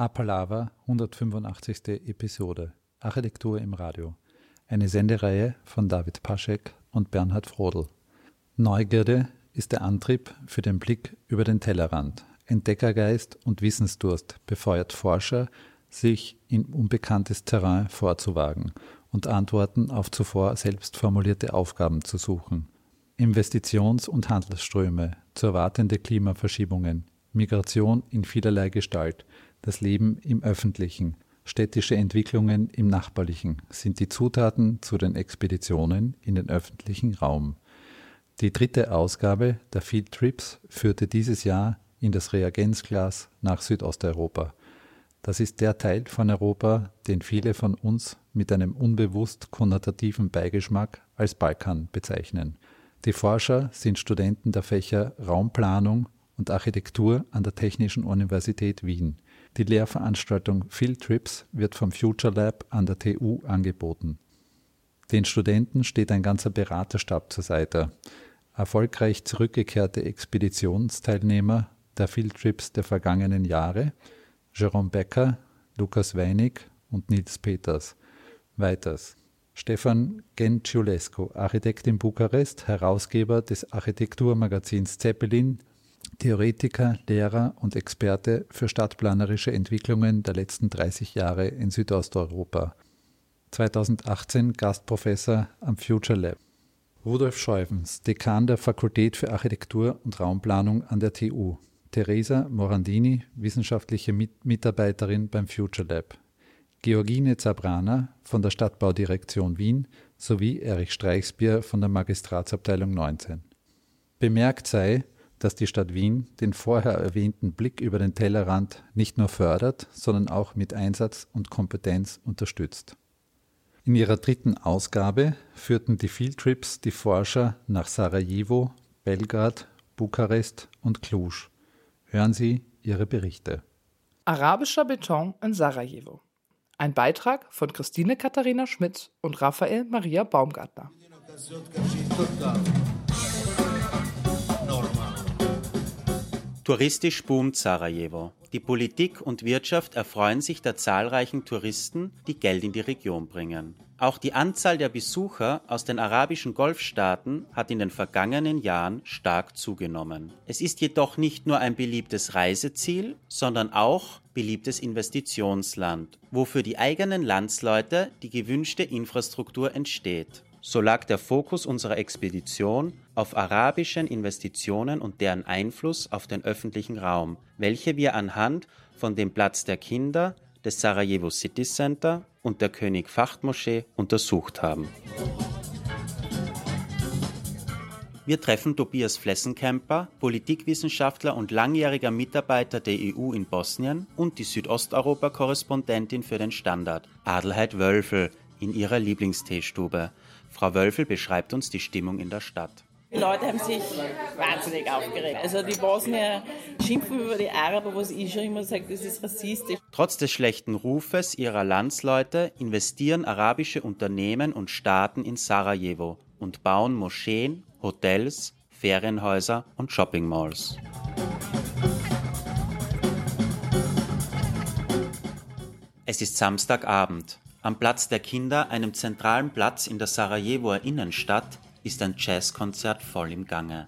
Apalava, 185. Episode Architektur im Radio. Eine Sendereihe von David Paschek und Bernhard Frodel. Neugierde ist der Antrieb für den Blick über den Tellerrand. Entdeckergeist und Wissensdurst befeuert Forscher, sich in unbekanntes Terrain vorzuwagen und Antworten auf zuvor selbst formulierte Aufgaben zu suchen. Investitions- und Handelsströme, zu erwartende Klimaverschiebungen, Migration in vielerlei Gestalt, das Leben im Öffentlichen, städtische Entwicklungen im Nachbarlichen sind die Zutaten zu den Expeditionen in den öffentlichen Raum. Die dritte Ausgabe der Field Trips führte dieses Jahr in das Reagenzglas nach Südosteuropa. Das ist der Teil von Europa, den viele von uns mit einem unbewusst konnotativen Beigeschmack als Balkan bezeichnen. Die Forscher sind Studenten der Fächer Raumplanung und Architektur an der Technischen Universität Wien. Die Lehrveranstaltung Field Trips wird vom Future Lab an der TU angeboten. Den Studenten steht ein ganzer Beraterstab zur Seite. Erfolgreich zurückgekehrte Expeditionsteilnehmer der Field Trips der vergangenen Jahre, Jerome Becker, Lukas Weinig und Nils Peters. Weiters. Stefan Genciulescu, Architekt in Bukarest, Herausgeber des Architekturmagazins Zeppelin, Theoretiker, Lehrer und Experte für stadtplanerische Entwicklungen der letzten 30 Jahre in Südosteuropa. 2018 Gastprofessor am Future Lab. Rudolf Scheufens, Dekan der Fakultät für Architektur und Raumplanung an der TU. Teresa Morandini, wissenschaftliche Mitarbeiterin beim Future Lab. Georgine Zabrana von der Stadtbaudirektion Wien sowie Erich Streichsbier von der Magistratsabteilung 19. Bemerkt sei, dass die Stadt Wien den vorher erwähnten Blick über den Tellerrand nicht nur fördert, sondern auch mit Einsatz und Kompetenz unterstützt. In ihrer dritten Ausgabe führten die Fieldtrips die Forscher nach Sarajevo, Belgrad, Bukarest und Cluj. Hören Sie ihre Berichte. Arabischer Beton in Sarajevo. Ein Beitrag von Christine Katharina Schmitz und Raphael Maria Baumgartner. Touristisch boomt Sarajevo. Die Politik und Wirtschaft erfreuen sich der zahlreichen Touristen, die Geld in die Region bringen. Auch die Anzahl der Besucher aus den arabischen Golfstaaten hat in den vergangenen Jahren stark zugenommen. Es ist jedoch nicht nur ein beliebtes Reiseziel, sondern auch beliebtes Investitionsland, wo für die eigenen Landsleute die gewünschte Infrastruktur entsteht. So lag der Fokus unserer Expedition auf arabischen Investitionen und deren Einfluss auf den öffentlichen Raum, welche wir anhand von dem Platz der Kinder, des Sarajevo City Center und der König Fahd Moschee untersucht haben. Wir treffen Tobias Flessenkemper, Politikwissenschaftler und langjähriger Mitarbeiter der EU in Bosnien und die Südosteuropa-Korrespondentin für den Standard, Adelheid Wölfel, in ihrer Lieblingsteestube. Frau Wölfel beschreibt uns die Stimmung in der Stadt. Die Leute haben sich wahnsinnig aufgeregt. Also die Bosnier schimpfen über die Araber, was ich schon immer sage, das ist rassistisch. Trotz des schlechten Rufes ihrer Landsleute investieren arabische Unternehmen und Staaten in Sarajevo und bauen Moscheen, Hotels, Ferienhäuser und Shoppingmalls. Es ist Samstagabend. Am Platz der Kinder, einem zentralen Platz in der Sarajevoer Innenstadt, ist ein Jazzkonzert voll im Gange.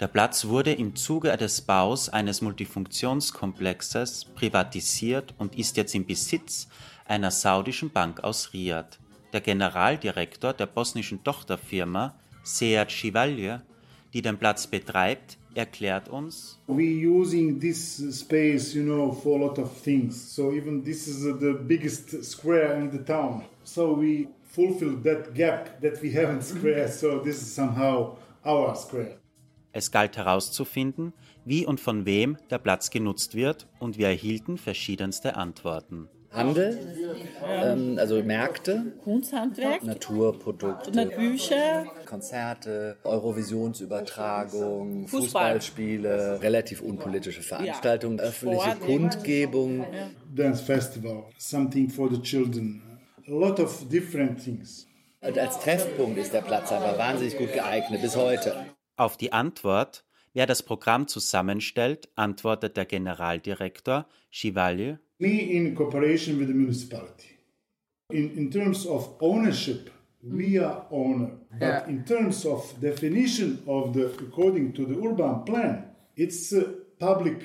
Der Platz wurde im Zuge des Baus eines Multifunktionskomplexes privatisiert und ist jetzt im Besitz einer saudischen Bank aus Riyadh. Der Generaldirektor der bosnischen Tochterfirma Sead Shivalje, die den Platz betreibt, erklärt uns. We using this space, you know, for a lot of things. So even this is the biggest square in the town. So we fulfill that gap that we have in square. So this is somehow our square. Es galt herauszufinden, wie und von wem der Platz genutzt wird, und wir erhielten verschiedenste Antworten. Handel, ähm, also Märkte, Kunsthandwerk, Naturprodukte, Bücher, Konzerte, Eurovisionsübertragung, Fußball. Fußballspiele, relativ unpolitische Veranstaltungen, öffentliche Sport. Kundgebungen. Dance festival, something for the children. A lot of different things. Und als Treffpunkt ist der Platz aber wahnsinnig gut geeignet bis heute. Auf die Antwort, Wer das Programm zusammenstellt, antwortet der Generaldirektor Chivalier. Me in cooperation with the municipality. In, in terms of ownership, we are owner. But in terms of definition of the according to the urban plan, it's uh, public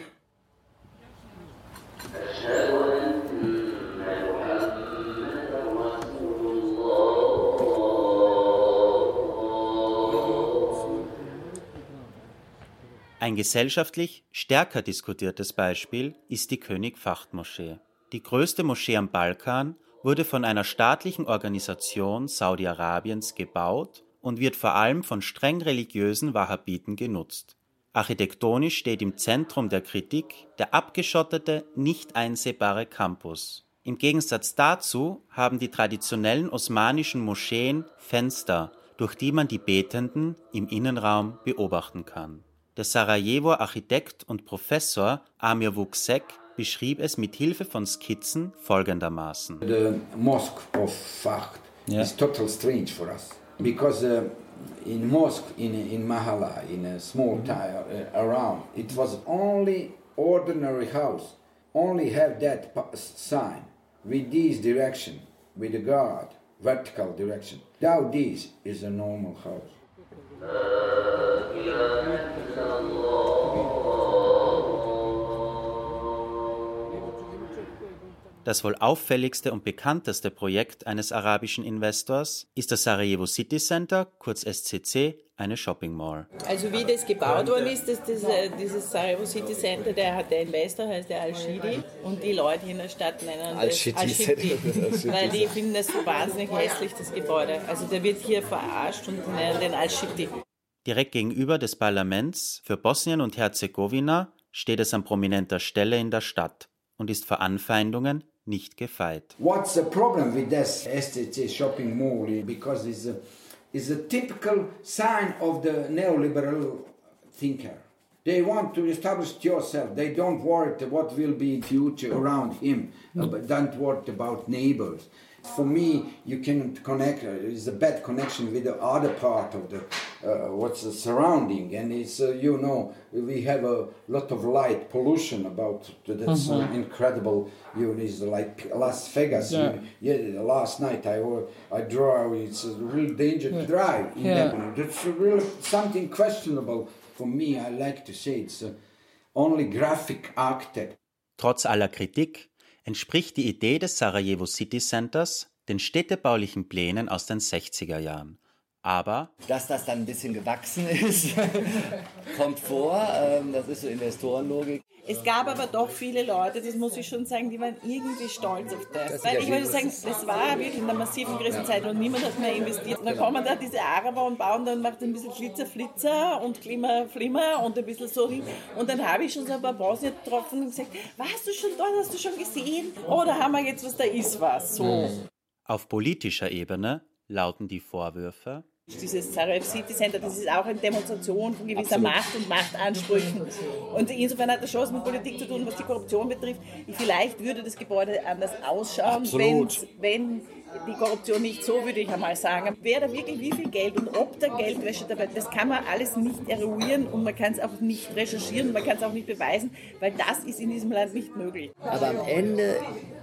Ein gesellschaftlich stärker diskutiertes Beispiel ist die König-Fahd-Moschee. Die größte Moschee am Balkan wurde von einer staatlichen Organisation Saudi-Arabiens gebaut und wird vor allem von streng religiösen Wahhabiten genutzt. Architektonisch steht im Zentrum der Kritik der abgeschottete, nicht einsehbare Campus. Im Gegensatz dazu haben die traditionellen osmanischen Moscheen Fenster, durch die man die Betenden im Innenraum beobachten kann. Der Sarajevoer Architekt und Professor Amir Vuksek beschrieb es mit Hilfe von Skizzen folgendermaßen. The mosque of Fahd Yeah. is total strange for us because uh, in mosque in in Mahala in a small town uh, around it was only ordinary house only have that sign with this direction with the guard vertical direction now this is a normal house La ilahe illallah. Das wohl auffälligste und bekannteste Projekt eines arabischen Investors ist das Sarajevo City Center, kurz SCC, eine Shopping Mall. Also wie das gebaut worden ist, das, das, äh, dieses Sarajevo City Center, der hat der Investor, heißt der Al-Shidi und die Leute hier in der Stadt nennen das Al-Shidi Al-Shidi weil die finden das so wahnsinnig hässlich, das Gebäude. Also der wird hier verarscht und nennen den Al-Shidi. Direkt gegenüber des Parlaments für Bosnien und Herzegowina steht es an prominenter Stelle in der Stadt und ist vor Anfeindungen nicht gefeit. What's the problem with this STC shopping mall? Because it's a, it's a typical sign of the neoliberal thinker. They want to establish yourself. They don't worry what will be in future around him, uh, but don't worry about neighbors. For me, you can connect. Uh, it's a bad connection with the other part of the uh, what's the surrounding, and it's uh, you know we have a lot of light pollution about that's uh, incredible. You know, it's like Las Vegas. Yeah. You- yeah, last night I wa- I draw. It's a real danger to drive in Yeah. Lebanon. That's a real something questionable for me. I like to say it's uh, only graphic architect. Trotz aller Kritik entspricht die Idee des Sarajevo City Centers den städtebaulichen Plänen aus den 60er Jahren. Aber Dass das dann ein bisschen gewachsen ist, kommt vor. Ähm, das ist so Investorenlogik. Es gab aber doch viele Leute, das muss ich schon sagen, die waren irgendwie stolz auf das. Das Weil ich würde sagen, das war wirklich in einer massiven Krisenzeit und niemand hat mehr investiert. Und dann kommen da diese Araber und bauen dann macht ein bisschen Glitzer, Flitzer und Glimmer, Flimmer und ein bisschen so hin. Und dann habe ich schon so ein paar Bosnier getroffen und gesagt, warst du schon dort, hast du schon gesehen? Oh, da haben wir jetzt was, da ist was. So. auf politischer Ebene lauten die Vorwürfe, Dieses Sarajevo City Center, das ist auch eine Demonstration von gewisser Macht und Machtansprüchen. Und insofern hat das schon was mit Politik zu tun, was die Korruption betrifft. Vielleicht würde das Gebäude anders ausschauen, wenn, Absolut. wenn die Korruption nicht so, würde ich einmal sagen. Wer da wirklich wie viel Geld und ob da Geldwäsche dabei, das kann man alles nicht eruieren und man kann es auch nicht recherchieren, man kann es auch nicht beweisen, weil das ist in diesem Land nicht möglich. Aber am Ende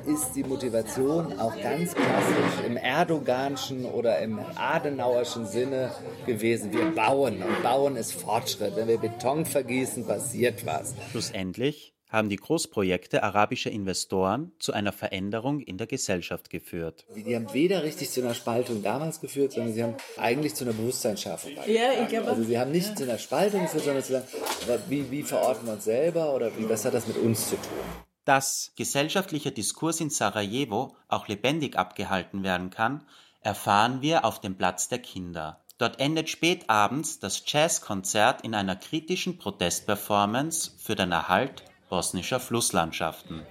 ist die Motivation auch ganz klassisch im Erdoganschen oder im Adenauerschen Sinne gewesen. Wir bauen und bauen ist Fortschritt. Wenn wir Beton vergießen, passiert was. schlussendlich haben die Großprojekte arabischer Investoren zu einer Veränderung in der Gesellschaft geführt. Die haben weder richtig zu einer Spaltung damals geführt, sondern sie haben eigentlich zu einer Bewusstseinsschärfung beigetragen. Ja, ich glaube, Also sie haben nicht zu einer Spaltung geführt, sondern zu sagen, wie, wie verorten wir uns selber oder wie, was hat das mit uns zu tun? Dass gesellschaftlicher Diskurs in Sarajevo auch lebendig abgehalten werden kann, erfahren wir auf dem Platz der Kinder. Dort endet spät abends das Jazzkonzert in einer kritischen Protestperformance für den Erhalt bosnischer Flusslandschaften.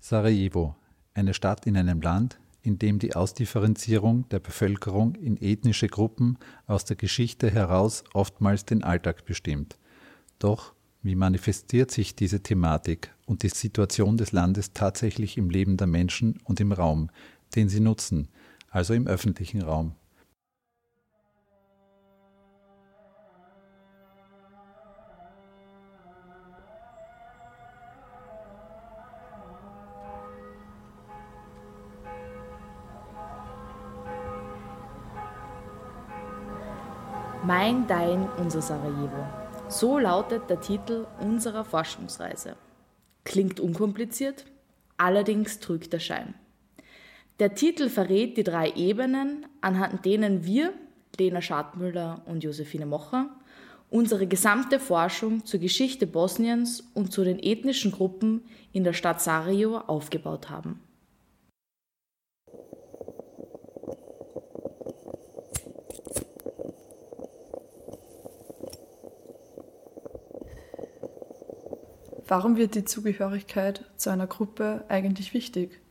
Sarajevo, eine Stadt in einem Land, in dem die Ausdifferenzierung der Bevölkerung in ethnische Gruppen aus der Geschichte heraus oftmals den Alltag bestimmt. Doch Wie manifestiert sich diese Thematik und die Situation des Landes tatsächlich im Leben der Menschen und im Raum, den sie nutzen, also im öffentlichen Raum? Mein, dein, unser Sarajevo. So lautet der Titel unserer Forschungsreise. Klingt unkompliziert, allerdings trügt der Schein. Der Titel verrät die drei Ebenen, anhand denen wir, Lena Schadmüller und Josephine Mocher, unsere gesamte Forschung zur Geschichte Bosniens und zu den ethnischen Gruppen in der Stadt Sarajevo aufgebaut haben. Warum wird die Zugehörigkeit zu einer Gruppe eigentlich wichtig?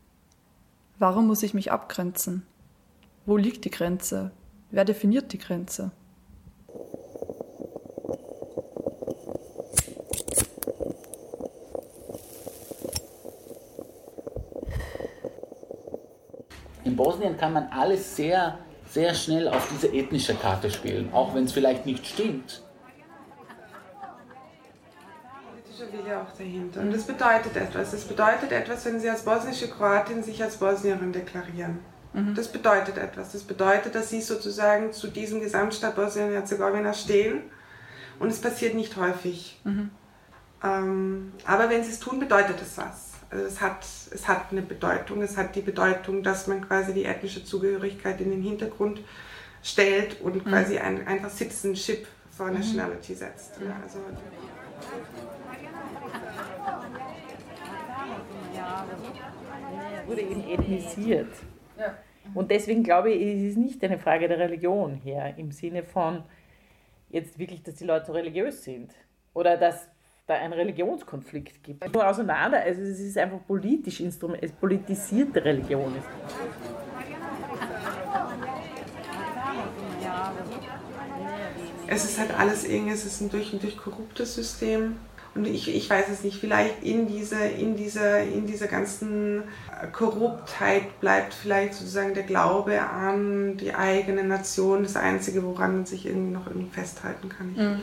Warum muss ich mich abgrenzen? Wo liegt die Grenze? Wer definiert die Grenze? In Bosnien kann man alles sehr, sehr schnell auf diese ethnische Karte spielen, auch wenn es vielleicht nicht stimmt. Wille auch dahinter. Und das bedeutet etwas. Das bedeutet etwas, wenn Sie als bosnische Kroatin sich als Bosnierin deklarieren. Mhm. Das bedeutet etwas. Das bedeutet, dass Sie sozusagen zu diesem Gesamtstaat Bosnien-Herzegowina stehen. Und es passiert nicht häufig. Mhm. Ähm, aber wenn Sie es tun, bedeutet es was. Also es hat, es hat eine Bedeutung. Es hat die Bedeutung, dass man quasi die ethnische Zugehörigkeit in den Hintergrund stellt und mhm. quasi ein, einfach Citizenship for mhm. Nationality setzt. Ja, also, wurde eben ethnisiert. Und deswegen glaube ich, es ist nicht eine Frage der Religion hier, im Sinne von jetzt wirklich, dass die Leute religiös sind oder dass da ein Religionskonflikt gibt. Nur auseinander, also es ist einfach politisch, Instrument, es politisierte Religion ist. Es ist halt alles irgendwie, es ist ein durch und durch korruptes System. Und ich, ich weiß es nicht, vielleicht in dieser, in, dieser, in dieser ganzen Korruptheit bleibt vielleicht sozusagen der Glaube an die eigene Nation das Einzige, woran man sich irgendwie noch irgendwie festhalten kann. Mhm.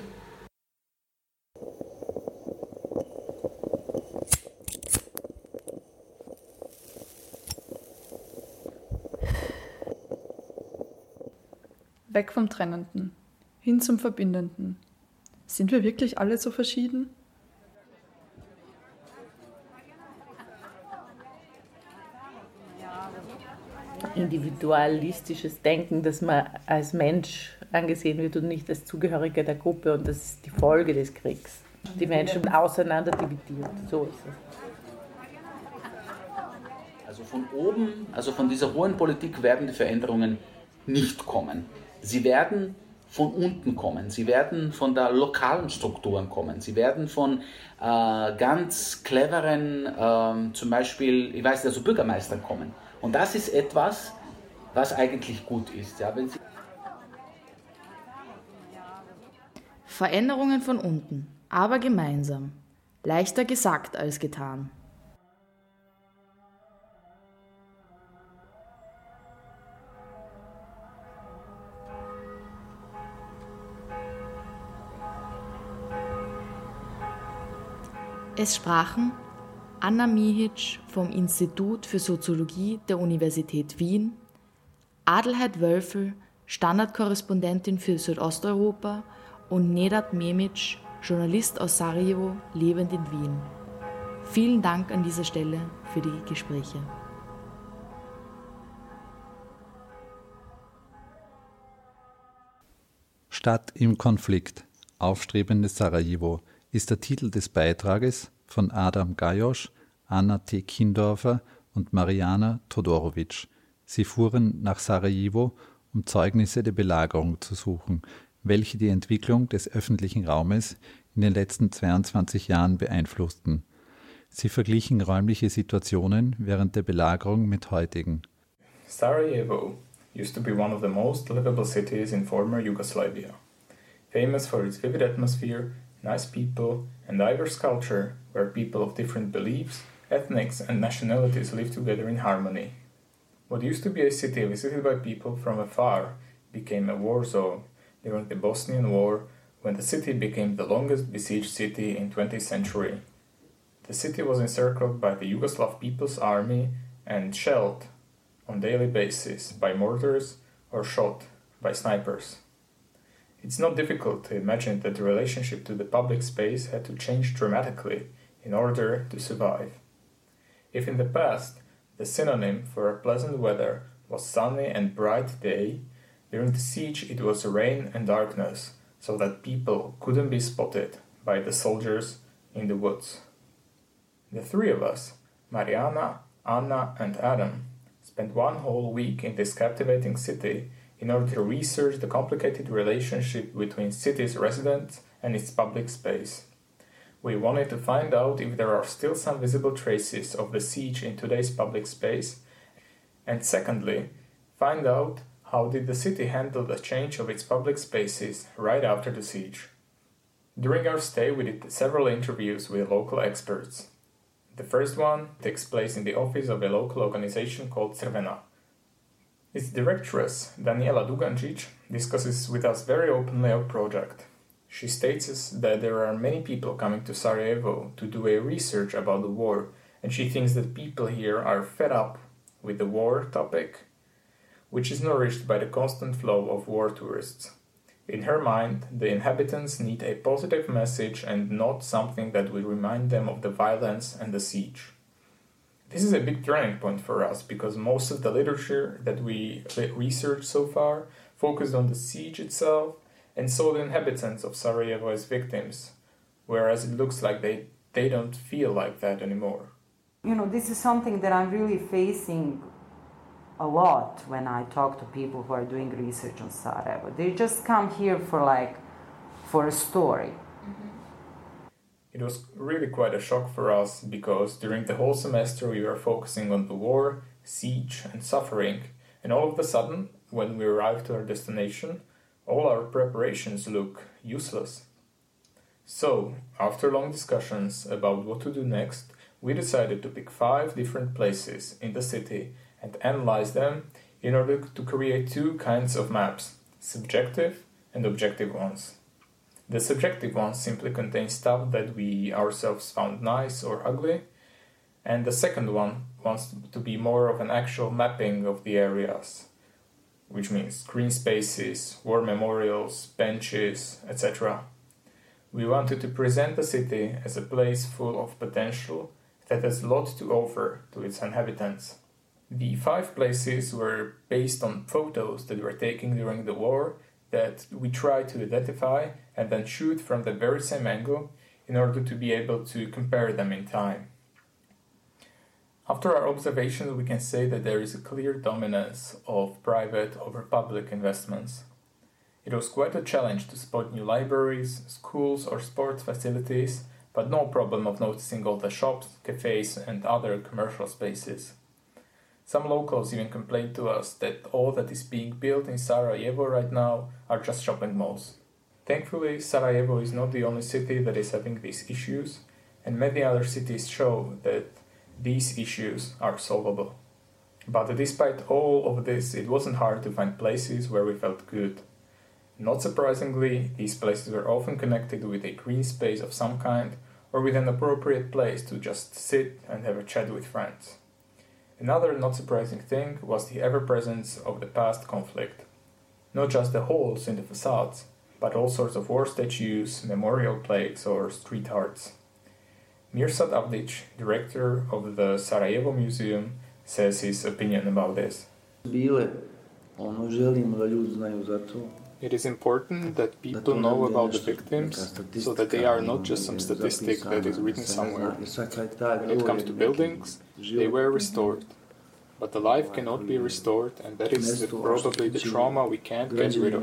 Weg vom Trennenden, hin zum Verbindenden. Sind wir wirklich alle so verschieden? Individualistisches Denken, dass man als Mensch angesehen wird und nicht als Zugehöriger der Gruppe und das ist die Folge des Kriegs. Die Menschen auseinander dividiert. So ist es. Also von oben, also von dieser hohen Politik werden die Veränderungen nicht kommen. Sie werden von unten kommen, sie werden von der lokalen Strukturen kommen, sie werden von äh, ganz cleveren, äh, zum Beispiel, ich weiß nicht, also Bürgermeistern kommen. Und das ist etwas, was eigentlich gut ist. Ja, Veränderungen von unten, aber gemeinsam. Leichter gesagt als getan. Es sprachen Anna Mihic vom Institut für Soziologie der Universität Wien, Adelheid Wölfel, Standardkorrespondentin für Südosteuropa und Nedat Memic, Journalist aus Sarajevo, lebend in Wien. Vielen Dank an dieser Stelle für die Gespräche. Stadt im Konflikt, aufstrebendes Sarajevo ist der Titel des Beitrages von Adam Gajosch, Anna T. Kindorfer und Mariana Todorovic. Sie fuhren nach Sarajevo, um Zeugnisse der Belagerung zu suchen, welche die Entwicklung des öffentlichen Raumes in den letzten 22 Jahren beeinflussten. Sie verglichen räumliche Situationen während der Belagerung mit heutigen. Sarajevo used to be one of the most livable cities in former Yugoslavia, famous for its vivid atmosphere nice people, and diverse culture where people of different beliefs, ethnics, and nationalities live together in harmony. What used to be a city visited by people from afar became a war zone during the Bosnian War when the city became the longest besieged city in 20th century. The city was encircled by the Yugoslav People's Army and shelled on daily basis by mortars or shot by snipers. It's not difficult to imagine that the relationship to the public space had to change dramatically in order to survive. If in the past the synonym for a pleasant weather was sunny and bright day, during the siege it was rain and darkness, so that people couldn't be spotted by the soldiers in the woods. The three of us, Mariana, Anna, and Adam, spent one whole week in this captivating city in order to research the complicated relationship between city's residents and its public space. We wanted to find out if there are still some visible traces of the siege in today's public space, and secondly, find out how did the city handle the change of its public spaces right after the siege. During our stay, we did several interviews with local experts. The first one takes place in the office of a local organization called Crvena. Its directress, Daniela Dugancic, discusses with us very openly our project. She states that there are many people coming to Sarajevo to do a research about the war, and she thinks that people here are fed up with the war topic, which is nourished by the constant flow of war tourists. In her mind, the inhabitants need a positive message and not something that will remind them of the violence and the siege. This is a big turning point for us because most of the literature that we researched so far focused on the siege itself and saw the inhabitants of Sarajevo as victims, whereas it looks like they, they don't feel like that anymore. You know, this is something that I'm really facing a lot when I talk to people who are doing research on Sarajevo. They just come here for like for a story. It was really quite a shock for us because during the whole semester we were focusing on the war, siege, and suffering, and all of a sudden, when we arrived to our destination, all our preparations look useless. So, after long discussions about what to do next, we decided to pick five different places in the city and analyze them in order to create two kinds of maps subjective and objective ones. The subjective ones simply contain stuff that we ourselves found nice or ugly, and the second one wants to be more of an actual mapping of the areas, which means green spaces, war memorials, benches, etc. We wanted to present the city as a place full of potential that has a lot to offer to its inhabitants. The five places were based on photos that were taken during the war that we try to identify and then shoot from the very same angle in order to be able to compare them in time. After our observations, we can say that there is a clear dominance of private over public investments. It was quite a challenge to spot new libraries, schools, or sports facilities, but no problem of noticing all the shops, cafes, and other commercial spaces. Some locals even complained to us that all that is being built in Sarajevo right now are just shopping malls. Thankfully, Sarajevo is not the only city that is having these issues, and many other cities show that these issues are solvable. But despite all of this, it wasn't hard to find places where we felt good. Not surprisingly, these places were often connected with a green space of some kind or with an appropriate place to just sit and have a chat with friends. Another not surprising thing was the ever presence of the past conflict. Not just the holes in the facades, but all sorts of war statues, memorial plaques, or street arts. Mirsad Avdic, director of the Sarajevo Museum, says his opinion about this. It is important that people know about the victims so that they are not just some statistic that is written somewhere. When it comes to buildings, they were restored. But the life cannot be restored, and that is probably the trauma we can't get rid of.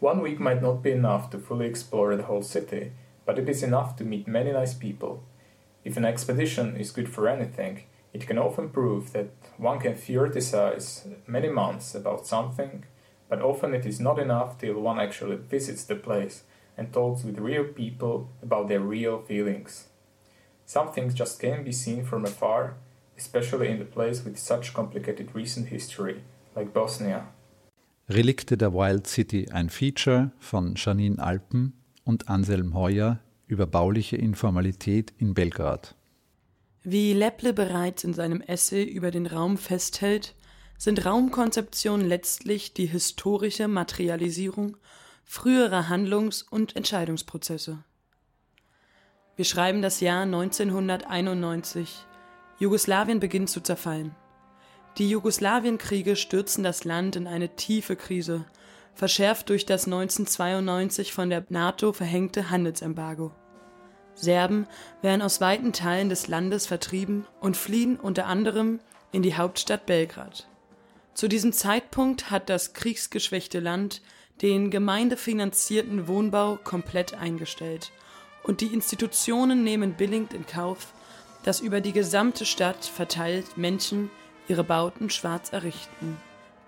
One week might not be enough to fully explore the whole city, but it is enough to meet many nice people. If an expedition is good for anything, it can often prove that one can theorize many months about something, but often it is not enough till one actually visits the place and talks with real people about their real feelings. Some things just can't be seen from afar, especially in a place with such complicated recent history, like Bosnia. Relikte der Wild City, ein Feature von Janine Alpen und Anselm Heuer über bauliche Informalität in Belgrad. Wie Lepple bereits in seinem Essay über den Raum festhält, sind Raumkonzeptionen letztlich die historische Materialisierung früherer Handlungs- und Entscheidungsprozesse. Wir schreiben das Jahr 1991. Jugoslawien beginnt zu zerfallen. Die Jugoslawienkriege stürzen das Land in eine tiefe Krise, verschärft durch das 1992 von der NATO verhängte Handelsembargo. Serben werden aus weiten Teilen des Landes vertrieben und fliehen unter anderem in die Hauptstadt Belgrad. Zu diesem Zeitpunkt hat das kriegsgeschwächte Land den gemeindefinanzierten Wohnbau komplett eingestellt und die Institutionen nehmen billigend in Kauf, dass über die gesamte Stadt verteilt Menschen ihre Bauten schwarz errichten.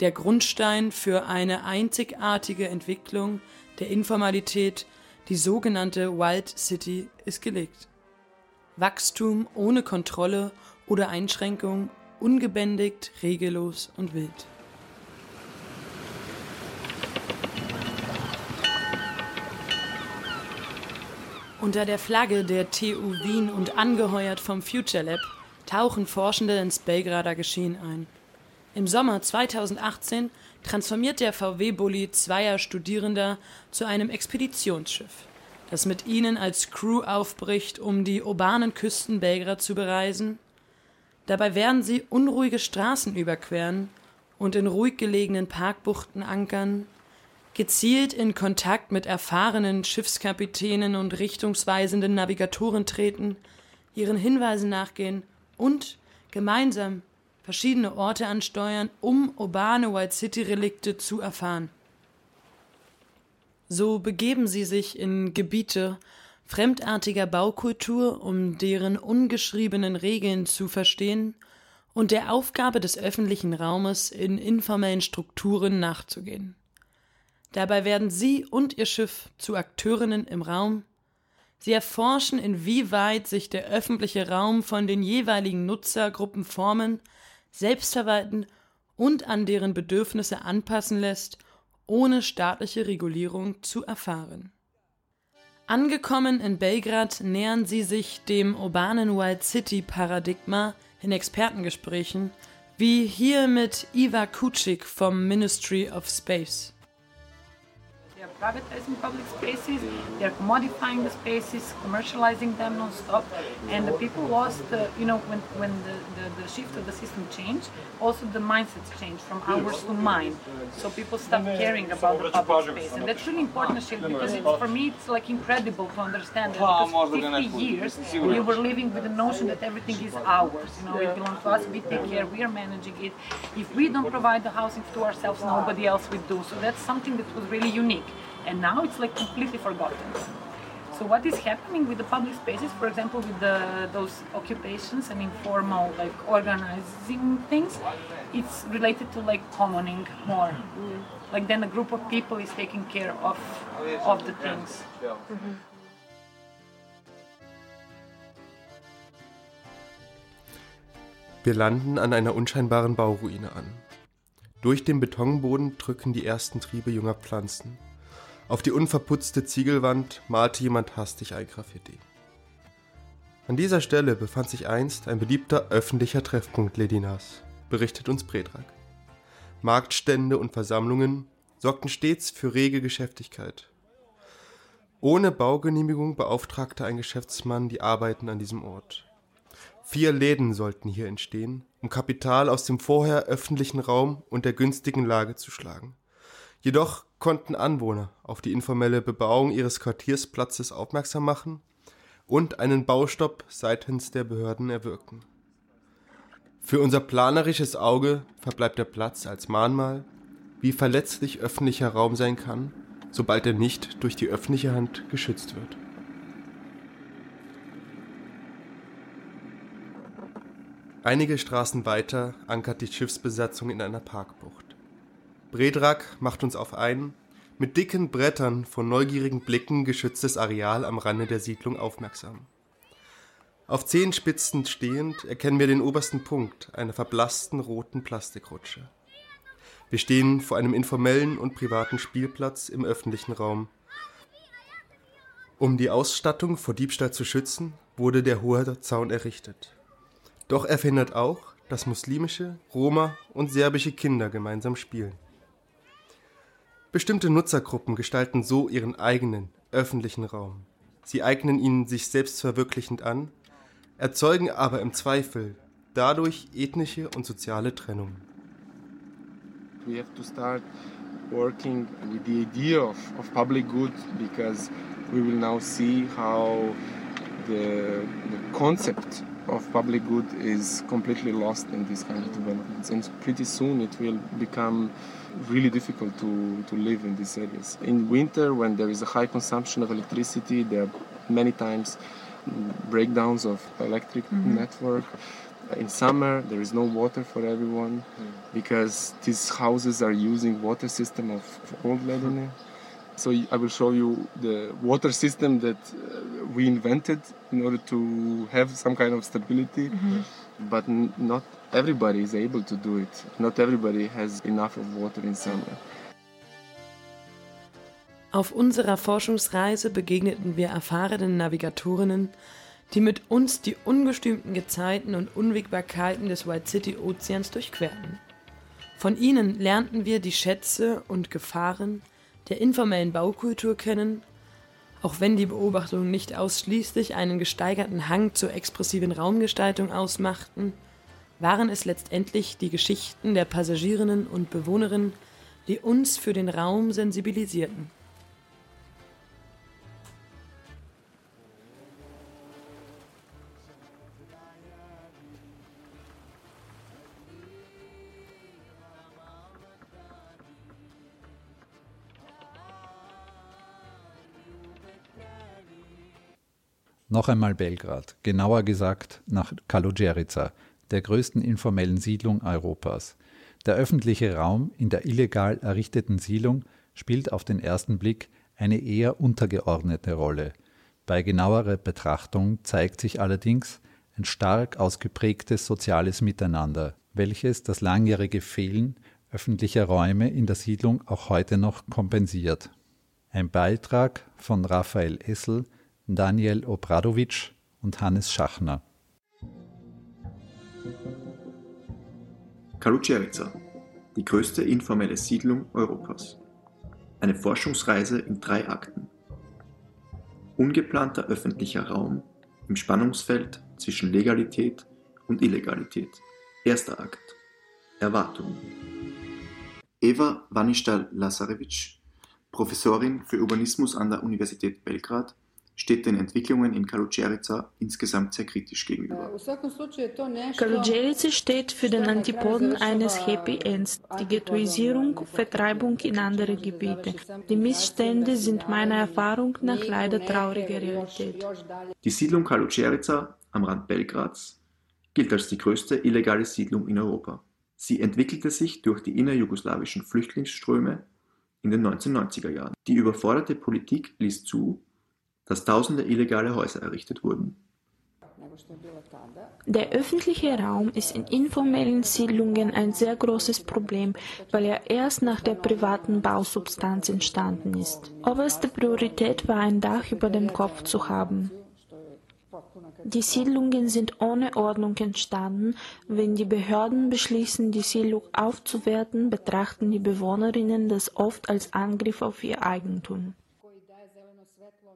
Der Grundstein für eine einzigartige Entwicklung der Informalität, die sogenannte Wild City, ist gelegt. Wachstum ohne Kontrolle oder Einschränkung ungebändigt, regellos und wild. Unter der Flagge der TU Wien und angeheuert vom Future Lab tauchen Forschende ins Belgrader Geschehen ein. Im Sommer 2018 transformiert der VW-Bulli zweier Studierender zu einem Expeditionsschiff, das mit ihnen als Crew aufbricht, um die urbanen Küsten Belgrad zu bereisen. Dabei werden sie unruhige Straßen überqueren und in ruhig gelegenen Parkbuchten ankern, gezielt in Kontakt mit erfahrenen Schiffskapitänen und richtungsweisenden Navigatoren treten, ihren Hinweisen nachgehen und gemeinsam verschiedene Orte ansteuern, um urbane White City Relikte zu erfahren. So begeben sie sich in Gebiete, fremdartiger Baukultur, um deren ungeschriebenen Regeln zu verstehen und der Aufgabe des öffentlichen Raumes in informellen Strukturen nachzugehen. Dabei werden Sie und Ihr Schiff zu Akteurinnen im Raum. Sie erforschen, inwieweit sich der öffentliche Raum von den jeweiligen Nutzergruppen formen, selbst verwalten und an deren Bedürfnisse anpassen lässt, ohne staatliche Regulierung zu erfahren. Angekommen in Belgrad nähern sie sich dem urbanen Wild City Paradigma in Expertengesprächen, wie hier mit Iva Kucik vom Ministry of Space. Privatizing public spaces, they're commodifying the spaces, commercializing them non-stop, and the people lost, uh, you know, when, when the, the, the, shift of the system changed, also the mindsets changed from ours to mine. So people stopped caring about the public space, and that's really important shift because it's, for me it's like incredible to understand that because 50 years we were living with the notion that everything is ours, you know, it belongs to us, we take care, we are managing it. If we don't provide the housing to ourselves, nobody else will do. So that's something that was really unique and now it's like completely forgotten. So what is happening with the public spaces, for example, with the, those occupations and informal like organizing things, it's related to like commoning more. Mm. Like then a group of people is taking care of of the things. Mm-hmm. Wir landen an einer unscheinbaren Bauruine an. Durch den Betonboden drücken die ersten Triebe junger Pflanzen. Auf die unverputzte Ziegelwand malte jemand hastig ein Graffiti. An dieser Stelle befand sich einst ein beliebter öffentlicher Treffpunkt Ledinas, berichtet uns Predrag. Marktstände und Versammlungen sorgten stets für rege Geschäftigkeit. Ohne Baugenehmigung beauftragte ein Geschäftsmann die Arbeiten an diesem Ort. Vier Läden sollten hier entstehen, um Kapital aus dem vorher öffentlichen Raum und der günstigen Lage zu schlagen. Jedoch konnten Anwohner auf die informelle Bebauung ihres Quartiersplatzes aufmerksam machen und einen Baustopp seitens der Behörden erwirken. Für unser planerisches Auge verbleibt der Platz als Mahnmal, wie verletzlich öffentlicher Raum sein kann, sobald er nicht durch die öffentliche Hand geschützt wird. Einige Straßen weiter ankert die Schiffsbesatzung in einer Parkbucht. Bredrak macht uns auf ein, mit dicken Brettern von neugierigen Blicken geschütztes Areal am Rande der Siedlung aufmerksam. Auf Zehenspitzen stehend erkennen wir den obersten Punkt einer verblassten roten Plastikrutsche. Wir stehen vor einem informellen und privaten Spielplatz im öffentlichen Raum. Um die Ausstattung vor Diebstahl zu schützen, wurde der hohe Zaun errichtet. Doch er verhindert auch, dass muslimische, Roma und serbische Kinder gemeinsam spielen. Bestimmte Nutzergruppen gestalten so ihren eigenen öffentlichen Raum. Sie eignen ihn sich selbstverwirklichend an, erzeugen aber im Zweifel dadurch ethnische und soziale Trennung. we have to start working with the idea of, of public good because we will now see how the, the concept of public good is completely lost in these kind of developments and pretty soon it will become really difficult to, to live in these areas. In winter when there is a high consumption of electricity there are many times breakdowns of electric mm-hmm. network in summer there is no water for everyone mm. because these houses are using water system of old Ledene. So I will show you the water system that uh, we invented in order to have some kind of stability. Mm-hmm. But n- not everybody is able to do it. Not everybody has enough of water in summer. Auf unserer Forschungsreise begegneten wir erfahrenen Navigatorinnen, die mit uns die ungestümten Gezeiten und Unwägbarkeiten des White City Ozeans durchquerten. Von ihnen lernten wir die Schätze und Gefahren der informellen Baukultur kennen, auch wenn die Beobachtungen nicht ausschließlich einen gesteigerten Hang zur expressiven Raumgestaltung ausmachten, waren es letztendlich die Geschichten der Passagierinnen und Bewohnerinnen, die uns für den Raum sensibilisierten. Noch einmal Belgrad, genauer gesagt nach Kalujerica, der größten informellen Siedlung Europas. Der öffentliche Raum in der illegal errichteten Siedlung spielt auf den ersten Blick eine eher untergeordnete Rolle. Bei genauerer Betrachtung zeigt sich allerdings ein stark ausgeprägtes soziales Miteinander, welches das langjährige Fehlen öffentlicher Räume in der Siedlung auch heute noch kompensiert. Ein Beitrag von Raphael Essel Daniel Obradovic und Hannes Schachner. Kalučerica, die größte informelle Siedlung Europas. Eine Forschungsreise in drei Akten. Ungeplanter öffentlicher Raum im Spannungsfeld zwischen Legalität und Illegalität. Erster Akt. Erwartungen. Eva Vanista-Lazarevic, Professorin für Urbanismus an der Universität Belgrad, steht den Entwicklungen in Kalučerica insgesamt sehr kritisch gegenüber. Kalučerica steht für den Antipoden eines Happy Ends, die Ghettoisierung, Vertreibung in andere Gebiete. Die Missstände sind meiner Erfahrung nach leider traurige Realität. Die Siedlung Kalučerica am Rand Belgrads gilt als die größte illegale Siedlung in Europa. Sie entwickelte sich durch die innerjugoslawischen Flüchtlingsströme in den 1990er Jahren. Die überforderte Politik ließ zu, dass tausende illegale Häuser errichtet wurden. Der öffentliche Raum ist in informellen Siedlungen ein sehr großes Problem, weil er erst nach der privaten Bausubstanz entstanden ist. Oberste Priorität war ein Dach über dem Kopf zu haben. Die Siedlungen sind ohne Ordnung entstanden. Wenn die Behörden beschließen, die Siedlung aufzuwerten, betrachten die Bewohnerinnen das oft als Angriff auf ihr Eigentum.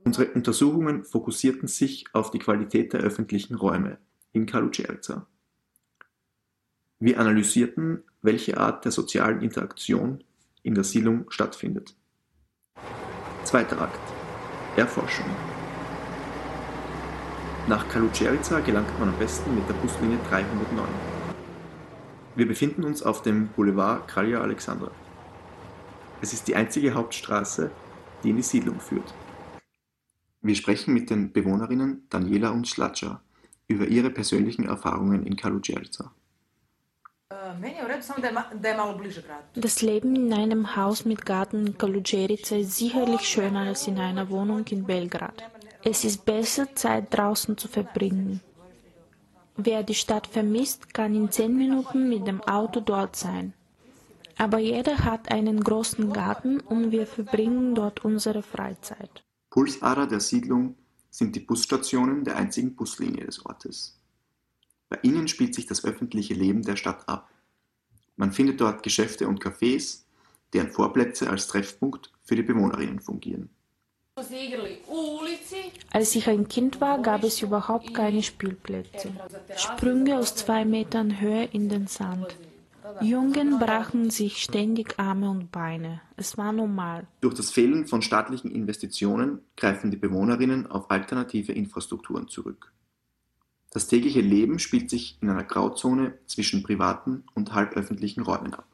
Unsere Untersuchungen fokussierten sich auf die Qualität der öffentlichen Räume in Kalučerica. Wir analysierten, welche Art der sozialen Interaktion in der Siedlung stattfindet. Zweiter Akt. Erforschung. Nach Kalučerica gelangt man am besten mit der Buslinie 309. Wir befinden uns auf dem Boulevard Kralja Alexandra. Es ist die einzige Hauptstraße, die in die Siedlung führt. Wir sprechen mit den Bewohnerinnen Daniela und Slatscha über ihre persönlichen Erfahrungen in Kalučerica. Das Leben in einem Haus mit Garten in Kalujerica ist sicherlich schöner als in einer Wohnung in Belgrad. Es ist besser, Zeit draußen zu verbringen. Wer die Stadt vermisst, kann in zehn Minuten mit dem Auto dort sein. Aber jeder hat einen großen Garten und wir verbringen dort unsere Freizeit. Pulsader der Siedlung sind die Busstationen der einzigen Buslinie des Ortes. Bei ihnen spielt sich das öffentliche Leben der Stadt ab. Man findet dort Geschäfte und Cafés, deren Vorplätze als Treffpunkt für die Bewohnerinnen fungieren. Als ich ein Kind war, gab es überhaupt keine Spielplätze. Sprünge aus zwei Metern Höhe in den Sand. Jungen brachen sich ständig Arme und Beine. Es war normal. Durch das Fehlen von staatlichen Investitionen greifen die Bewohnerinnen auf alternative Infrastrukturen zurück. Das tägliche Leben spielt sich in einer Grauzone zwischen privaten und halböffentlichen Räumen ab.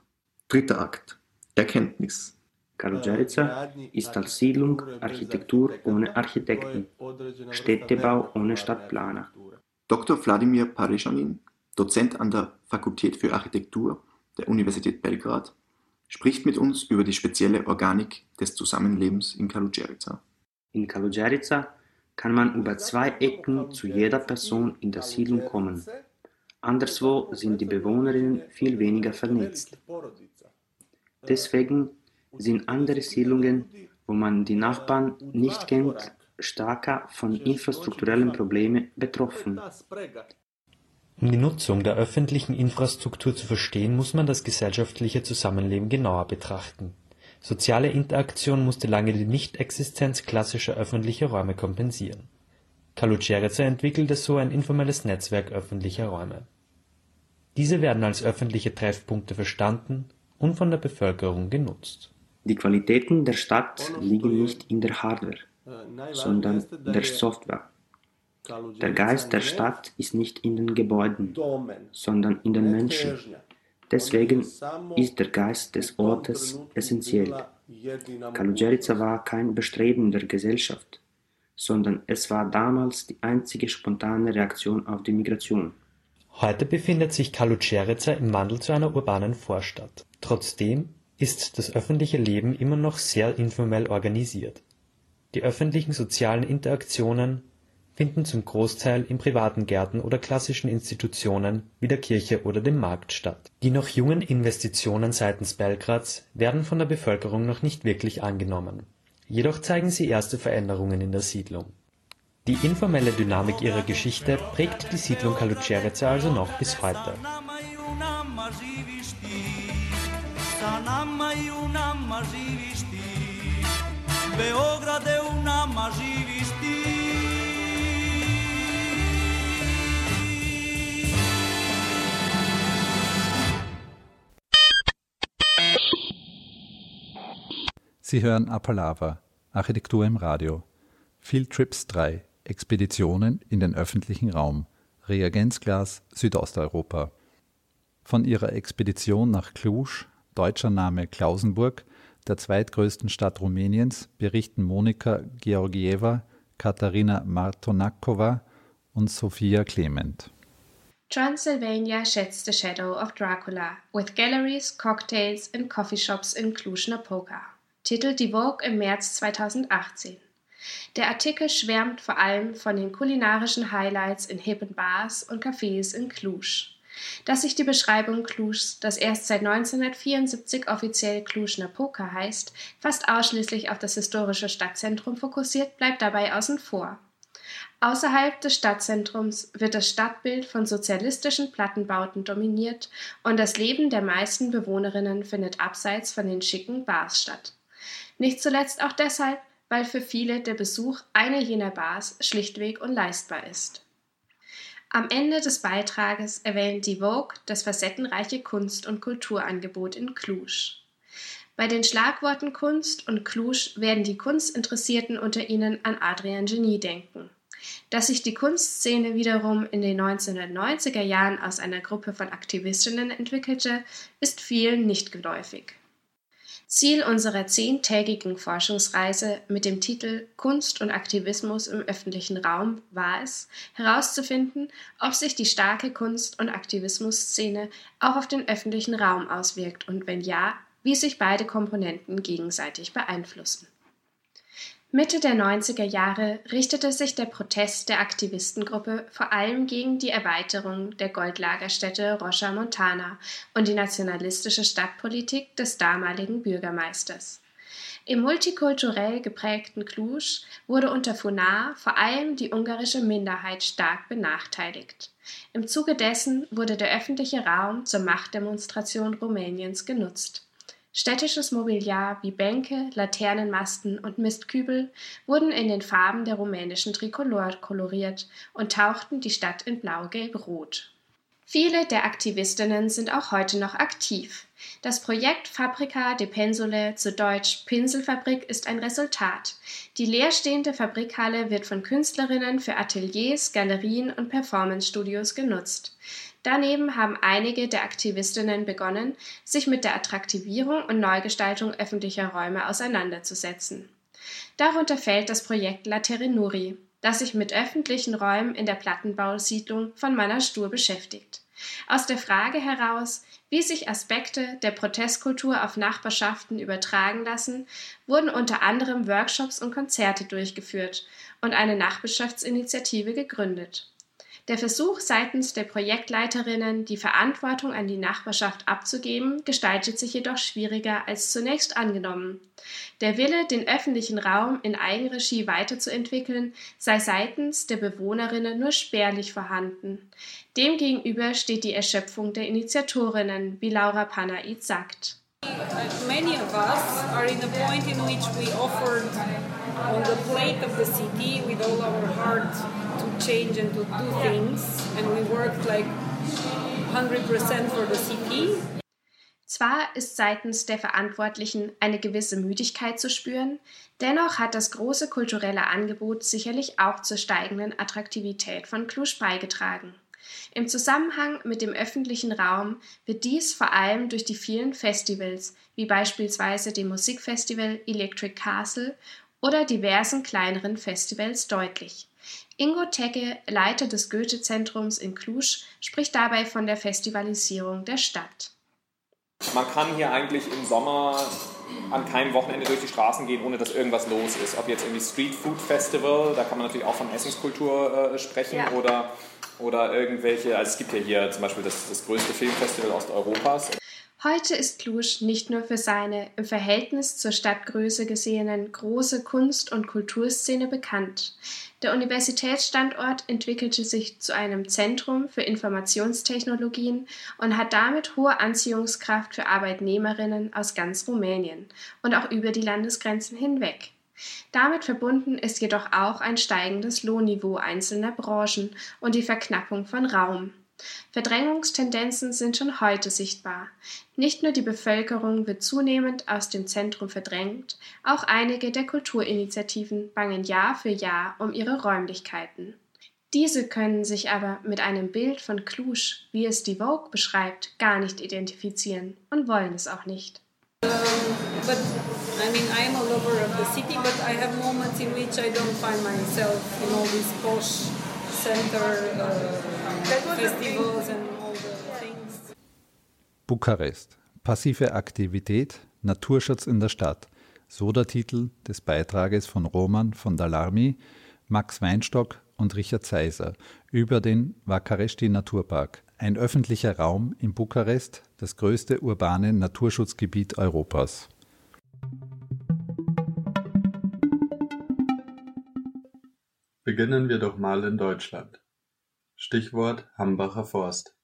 Dritter Akt. Erkenntnis. Kalujarica ist als Siedlung Architektur ohne Architekten, Städtebau ohne Stadtplaner. Dr. Wladimir Parischanin, Dozent an der Fakultät für Architektur der Universität Belgrad, spricht mit uns über die spezielle Organik des Zusammenlebens in Kalujarica. In Kalujarica kann man über zwei Ecken zu jeder Person in der Siedlung kommen. Anderswo sind die Bewohnerinnen viel weniger vernetzt. Deswegen sind andere Siedlungen, wo man die Nachbarn nicht kennt, stärker von infrastrukturellen Problemen betroffen. Um die Nutzung der öffentlichen Infrastruktur zu verstehen, muss man das gesellschaftliche Zusammenleben genauer betrachten. Soziale Interaktion musste lange die Nichtexistenz klassischer öffentlicher Räume kompensieren. Kalucereca entwickelte so ein informelles Netzwerk öffentlicher Räume. Diese werden als öffentliche Treffpunkte verstanden und von der Bevölkerung genutzt. Die Qualitäten der Stadt liegen nicht in der Hardware, sondern der Software. Der Geist der Stadt ist nicht in den Gebäuden, sondern in den Menschen. Deswegen ist der Geist des Ortes essentiell. Kalujerica war kein Bestreben der Gesellschaft, sondern es war damals die einzige spontane Reaktion auf die Migration. Heute befindet sich Kalujerica im Wandel zu einer urbanen Vorstadt. Trotzdem ist das öffentliche Leben immer noch sehr informell organisiert. Die öffentlichen sozialen Interaktionen finden zum Großteil in privaten Gärten oder klassischen Institutionen wie der Kirche oder dem Markt statt. Die noch jungen Investitionen seitens Belgrads werden von der Bevölkerung noch nicht wirklich angenommen. Jedoch zeigen sie erste Veränderungen in der Siedlung. Die informelle Dynamik ihrer Geschichte prägt die Siedlung Kalucereca also noch bis heute. Beograd unama živiš ti Sie hören Apalava, Architektur im Radio. Field Trips 3, Expeditionen in den öffentlichen Raum, Reagenzglas Südosteuropa. Von ihrer Expedition nach Cluj, deutscher Name Klausenburg, der zweitgrößten Stadt Rumäniens, berichten Monika Georgieva, Katharina Martonakova und Sophia Clement. Transylvania sheds the shadow of Dracula, with galleries, cocktails and coffee shops in Cluj-Napoca titelt die Vogue im März 2018. Der Artikel schwärmt vor allem von den kulinarischen Highlights in hippen Bars und Cafés in Cluj. Dass sich die Beschreibung Clujs, das erst seit 1974 offiziell Cluj-Napoca heißt, fast ausschließlich auf das historische Stadtzentrum fokussiert, bleibt dabei außen vor. Außerhalb des Stadtzentrums wird das Stadtbild von sozialistischen Plattenbauten dominiert und das Leben der meisten Bewohnerinnen findet abseits von den schicken Bars statt. Nicht zuletzt auch deshalb, weil für viele der Besuch einer jener Bars schlichtweg unleistbar ist. Am Ende des Beitrages erwähnt die Vogue das facettenreiche Kunst- und Kulturangebot in Cluj. Bei den Schlagworten Kunst und Cluj werden die Kunstinteressierten unter ihnen an Adrian Genie denken. Dass sich die Kunstszene wiederum in den 1990er Jahren aus einer Gruppe von Aktivistinnen entwickelte, ist vielen nicht geläufig. Ziel unserer zehntägigen Forschungsreise mit dem Titel Kunst und Aktivismus im öffentlichen Raum war es, herauszufinden, ob sich die starke Kunst- und Aktivismusszene auch auf den öffentlichen Raum auswirkt und wenn ja, wie sich beide Komponenten gegenseitig beeinflussen. Mitte der 90er Jahre richtete sich der Protest der Aktivistengruppe vor allem gegen die Erweiterung der Goldlagerstätte Rocha Montana und die nationalistische Stadtpolitik des damaligen Bürgermeisters. Im multikulturell geprägten Cluj wurde unter Funar vor allem die ungarische Minderheit stark benachteiligt. Im Zuge dessen wurde der öffentliche Raum zur Machtdemonstration Rumäniens genutzt. Städtisches Mobiliar wie Bänke, Laternenmasten und Mistkübel wurden in den Farben der rumänischen Trikolor koloriert und tauchten die Stadt in blau-gelb-rot. Viele der Aktivistinnen sind auch heute noch aktiv. Das Projekt Fabrica de Pensole, zu Deutsch Pinselfabrik, ist ein Resultat. Die leerstehende Fabrikhalle wird von Künstlerinnen für Ateliers, Galerien und Performancestudios genutzt. Daneben haben einige der Aktivistinnen begonnen, sich mit der Attraktivierung und Neugestaltung öffentlicher Räume auseinanderzusetzen. Darunter fällt das Projekt La Terrenuri, das sich mit öffentlichen Räumen in der Plattenbausiedlung von Manastur beschäftigt. Aus der Frage heraus, wie sich Aspekte der Protestkultur auf Nachbarschaften übertragen lassen, wurden unter anderem Workshops und Konzerte durchgeführt und eine Nachbarschaftsinitiative gegründet. Der Versuch seitens der Projektleiterinnen, die Verantwortung an die Nachbarschaft abzugeben, gestaltet sich jedoch schwieriger als zunächst angenommen. Der Wille, den öffentlichen Raum in Eigenregie weiterzuentwickeln, sei seitens der Bewohnerinnen nur spärlich vorhanden. Demgegenüber steht die Erschöpfung der Initiatorinnen, wie Laura Panaid sagt. Many of us are in a point in which we offered on the plate of the city with all our heart change and to do things, and we worked like 100% for the city. Zwar ist seitens der Verantwortlichen eine gewisse Müdigkeit zu spüren, dennoch hat das große kulturelle Angebot sicherlich auch zur steigenden Attraktivität von Cluj beigetragen. Im Zusammenhang mit dem öffentlichen Raum wird dies vor allem durch die vielen Festivals, wie beispielsweise dem Musikfestival Electric Castle oder diversen kleineren Festivals deutlich. Ingo Tecke, Leiter des Goethe-Zentrums in Cluj, spricht dabei von der Festivalisierung der Stadt. Man kann hier eigentlich im Sommer an keinem Wochenende durch die Straßen gehen, ohne dass irgendwas los ist. Ob jetzt irgendwie Street Food Festival, da kann man natürlich auch von Essenskultur äh, sprechen, ja. oder, oder irgendwelche, also es gibt ja hier zum Beispiel das, das größte Filmfestival Osteuropas. Heute ist Cluj nicht nur für seine im Verhältnis zur Stadtgröße gesehenen große Kunst- und Kulturszene bekannt. Der Universitätsstandort entwickelte sich zu einem Zentrum für Informationstechnologien und hat damit hohe Anziehungskraft für Arbeitnehmerinnen aus ganz Rumänien und auch über die Landesgrenzen hinweg. Damit verbunden ist jedoch auch ein steigendes Lohnniveau einzelner Branchen und die Verknappung von Raum. Verdrängungstendenzen sind schon heute sichtbar. Nicht nur die Bevölkerung wird zunehmend aus dem Zentrum verdrängt, auch einige der Kulturinitiativen bangen Jahr für Jahr um ihre Räumlichkeiten. Diese können sich aber mit einem Bild von Cluj, wie es die Vogue beschreibt, gar nicht identifizieren und wollen es auch nicht. Um, but I mean, I'm a lover of the city, but I have moments in which I don't find myself in all these posh center uh, festivals and all the things. Bukarest. Passive Aktivität, Naturschutz in der Stadt. So der Titel des Beitrages von Roman von Dalarmi, Max Weinstock und Richard Seiser über den Vakaresti Naturpark, ein öffentlicher Raum in Bukarest, das größte urbane Naturschutzgebiet Europas. Beginnen wir doch mal in Deutschland. Stichwort Hambacher Forst.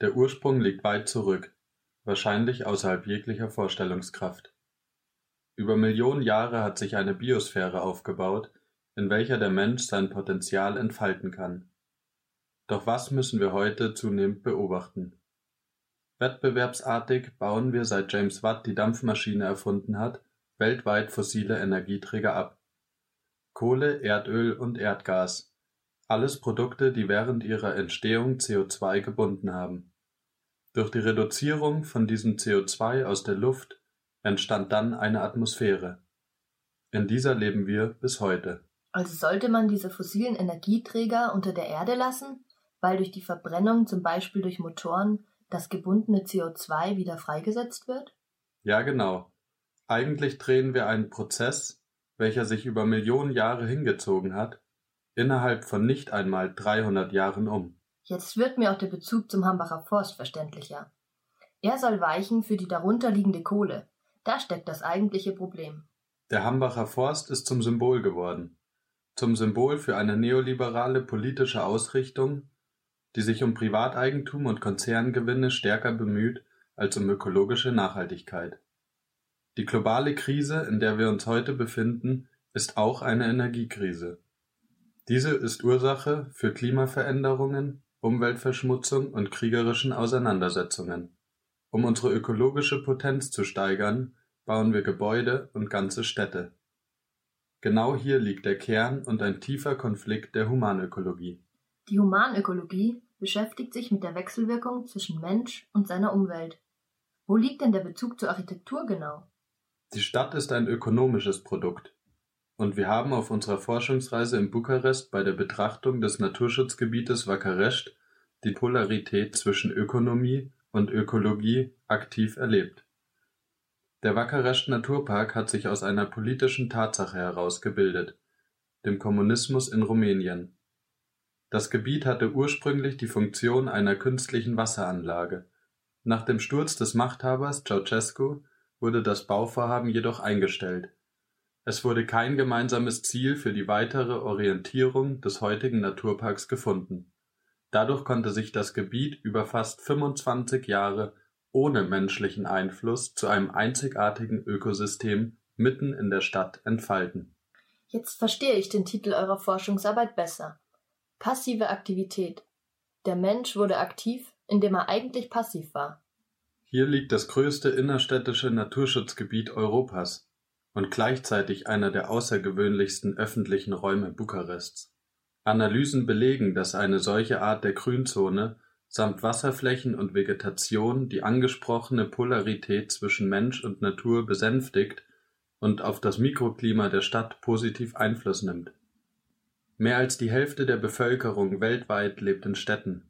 Der Ursprung liegt weit zurück, wahrscheinlich außerhalb jeglicher Vorstellungskraft. Über Millionen Jahre hat sich eine Biosphäre aufgebaut, in welcher der Mensch sein Potenzial entfalten kann. Doch was müssen wir heute zunehmend beobachten? Wettbewerbsartig bauen wir seit James Watt die Dampfmaschine erfunden hat, weltweit fossile Energieträger ab. Kohle, Erdöl und Erdgas. Alles Produkte, die während ihrer Entstehung CO2 gebunden haben. Durch die Reduzierung von diesem CO2 aus der Luft entstand dann eine Atmosphäre. In dieser leben wir bis heute. Also sollte man diese fossilen Energieträger unter der Erde lassen, weil durch die Verbrennung, zum Beispiel durch Motoren, das gebundene CO2 wieder freigesetzt wird? Ja, genau. Eigentlich drehen wir einen Prozess, welcher sich über Millionen Jahre hingezogen hat, innerhalb von nicht einmal 300 Jahren um. Jetzt wird mir auch der Bezug zum Hambacher Forst verständlicher. Er soll weichen für die darunterliegende Kohle. Da steckt das eigentliche Problem. Der Hambacher Forst ist zum Symbol geworden. Zum Symbol für eine neoliberale politische Ausrichtung, die sich um Privateigentum und Konzerngewinne stärker bemüht als um ökologische Nachhaltigkeit. Die globale Krise, in der wir uns heute befinden, ist auch eine Energiekrise. Diese ist Ursache für Klimaveränderungen, Umweltverschmutzung und kriegerischen Auseinandersetzungen. Um unsere ökologische Potenz zu steigern, bauen wir Gebäude und ganze Städte. Genau hier liegt der Kern und ein tiefer Konflikt der Humanökologie. Die Humanökologie beschäftigt sich mit der Wechselwirkung zwischen Mensch und seiner Umwelt. Wo liegt denn der Bezug zur Architektur genau? Die Stadt ist ein ökonomisches Produkt. Und wir haben auf unserer Forschungsreise in Bukarest bei der Betrachtung des Naturschutzgebietes Vakarest die Polarität zwischen Ökonomie und Ökologie aktiv erlebt. Der Vakarest Naturpark hat sich aus einer politischen Tatsache heraus gebildet, dem Kommunismus in Rumänien. Das Gebiet hatte ursprünglich die Funktion einer künstlichen Wasseranlage. Nach dem Sturz des Machthabers Ceausescu wurde das Bauvorhaben jedoch eingestellt. Es wurde kein gemeinsames Ziel für die weitere Orientierung des heutigen Naturparks gefunden. Dadurch konnte sich das Gebiet über fast 25 Jahre ohne menschlichen Einfluss zu einem einzigartigen Ökosystem mitten in der Stadt entfalten. Jetzt verstehe ich den Titel eurer Forschungsarbeit besser. Passive Aktivität. Der Mensch wurde aktiv, indem er eigentlich passiv war. Hier liegt das größte innerstädtische Naturschutzgebiet Europas und gleichzeitig einer der außergewöhnlichsten öffentlichen Räume Bukarests. Analysen belegen, dass eine solche Art der Grünzone samt Wasserflächen und Vegetation die angesprochene Polarität zwischen Mensch und Natur besänftigt und auf das Mikroklima der Stadt positiv Einfluss nimmt. Mehr als die Hälfte der Bevölkerung weltweit lebt in Städten.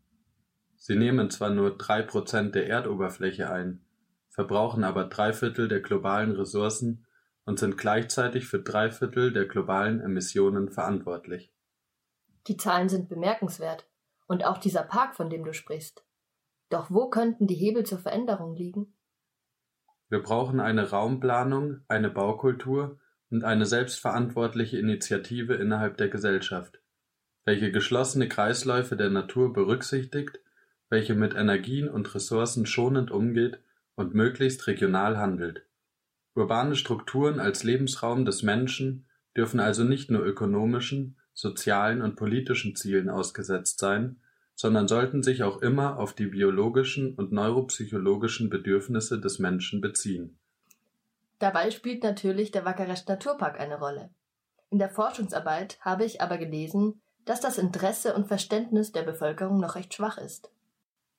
Sie nehmen zwar nur drei Prozent der Erdoberfläche ein, verbrauchen aber drei Viertel der globalen Ressourcen und sind gleichzeitig für drei Viertel der globalen Emissionen verantwortlich. Die Zahlen sind bemerkenswert. Und auch dieser Park, von dem du sprichst. Doch wo könnten die Hebel zur Veränderung liegen? Wir brauchen eine Raumplanung, eine Baukultur und eine selbstverantwortliche Initiative innerhalb der Gesellschaft, welche geschlossene Kreisläufe der Natur berücksichtigt, welche mit Energien und Ressourcen schonend umgeht und möglichst regional handelt. Urbane Strukturen als Lebensraum des Menschen dürfen also nicht nur ökonomischen, sozialen und politischen Zielen ausgesetzt sein, sondern sollten sich auch immer auf die biologischen und neuropsychologischen Bedürfnisse des Menschen beziehen Dabei spielt natürlich der Wackeresch Naturpark eine Rolle. In der Forschungsarbeit habe ich aber gelesen, dass das Interesse und Verständnis der Bevölkerung noch recht schwach ist.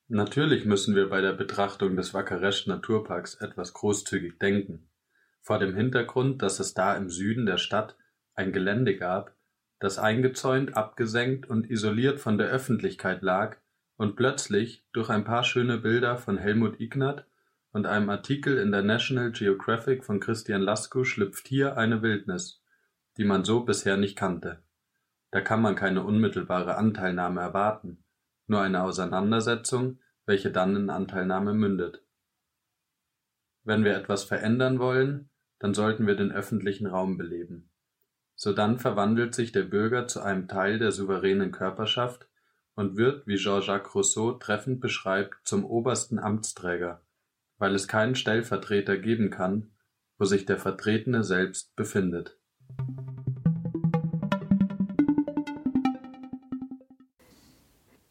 Natürlich müssen wir bei der Betrachtung des Wackeresch Naturparks etwas großzügig denken. Vor dem Hintergrund, dass es da im Süden der Stadt ein Gelände gab, das eingezäunt, abgesenkt und isoliert von der Öffentlichkeit lag und plötzlich durch ein paar schöne Bilder von Helmut Ignat und einem Artikel in der National Geographic von Christian Laskou schlüpft hier eine Wildnis, die man so bisher nicht kannte. Da kann man keine unmittelbare Anteilnahme erwarten, nur eine Auseinandersetzung, welche dann in Anteilnahme mündet. Wenn wir etwas verändern wollen, dann sollten wir den öffentlichen Raum beleben. Sodann verwandelt sich der Bürger zu einem Teil der souveränen Körperschaft und wird, wie Jean-Jacques Rousseau treffend beschreibt, zum obersten Amtsträger weil es keinen Stellvertreter geben kann, wo sich der Vertretene selbst befindet.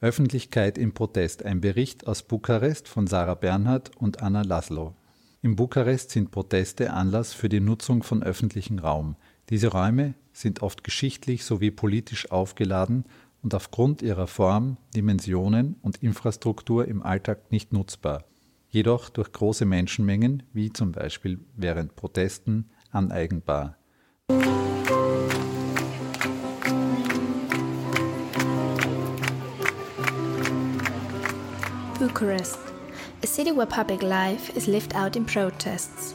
Öffentlichkeit im Protest. Ein Bericht aus Bukarest von Sarah Bernhardt und Anna Laszlo. In Bukarest sind Proteste Anlass für die Nutzung von öffentlichem Raum. Diese Räume sind oft geschichtlich sowie politisch aufgeladen und aufgrund ihrer Form, Dimensionen und Infrastruktur im Alltag nicht nutzbar. jedoch durch große Menschenmengen, wie zum Beispiel während Protesten, aneigenbar. Bucharest, a city where public life is lived out in protests.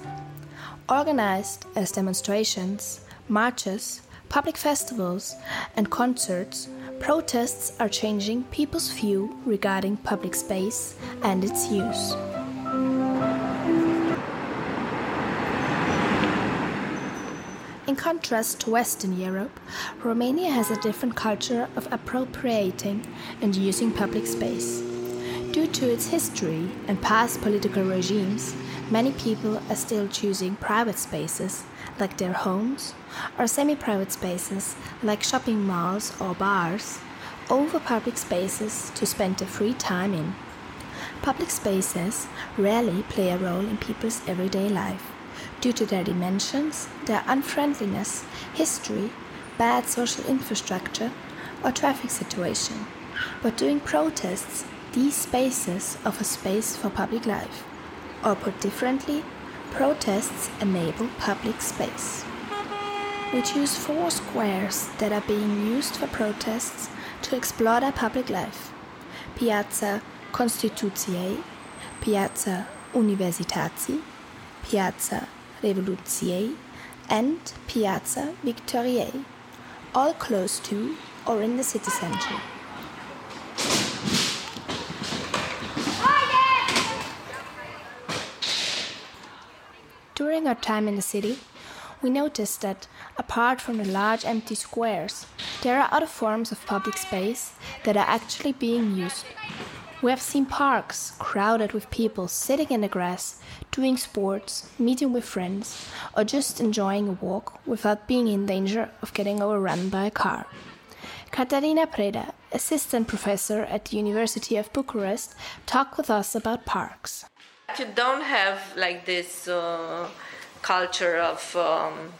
Organized as demonstrations, marches, public festivals, and concerts, protests are changing people's view regarding public space and its use. In contrast to Western Europe, Romania has a different culture of appropriating and using public space. Due to its history and past political regimes, many people are still choosing private spaces, like their homes, or semi private spaces, like shopping malls or bars, over public spaces to spend their free time in. Public spaces rarely play a role in people's everyday life due to their dimensions, their unfriendliness, history, bad social infrastructure, or traffic situation. But during protests, these spaces offer space for public life. Or put differently, protests enable public space. We choose four squares that are being used for protests to explore their public life. Piazza Constituției, Piazza Universitații, Piazza Revoluției, and Piazza Victoriei, all close to or in the city center. During our time in the city, we noticed that, apart from the large empty squares, there are other forms of public space that are actually being used. We have seen parks crowded with people sitting in the grass, doing sports, meeting with friends, or just enjoying a walk without being in danger of getting overrun by a car. Katarina Preda, assistant professor at the University of Bucharest, talked with us about parks. You don't have like this uh, culture of um,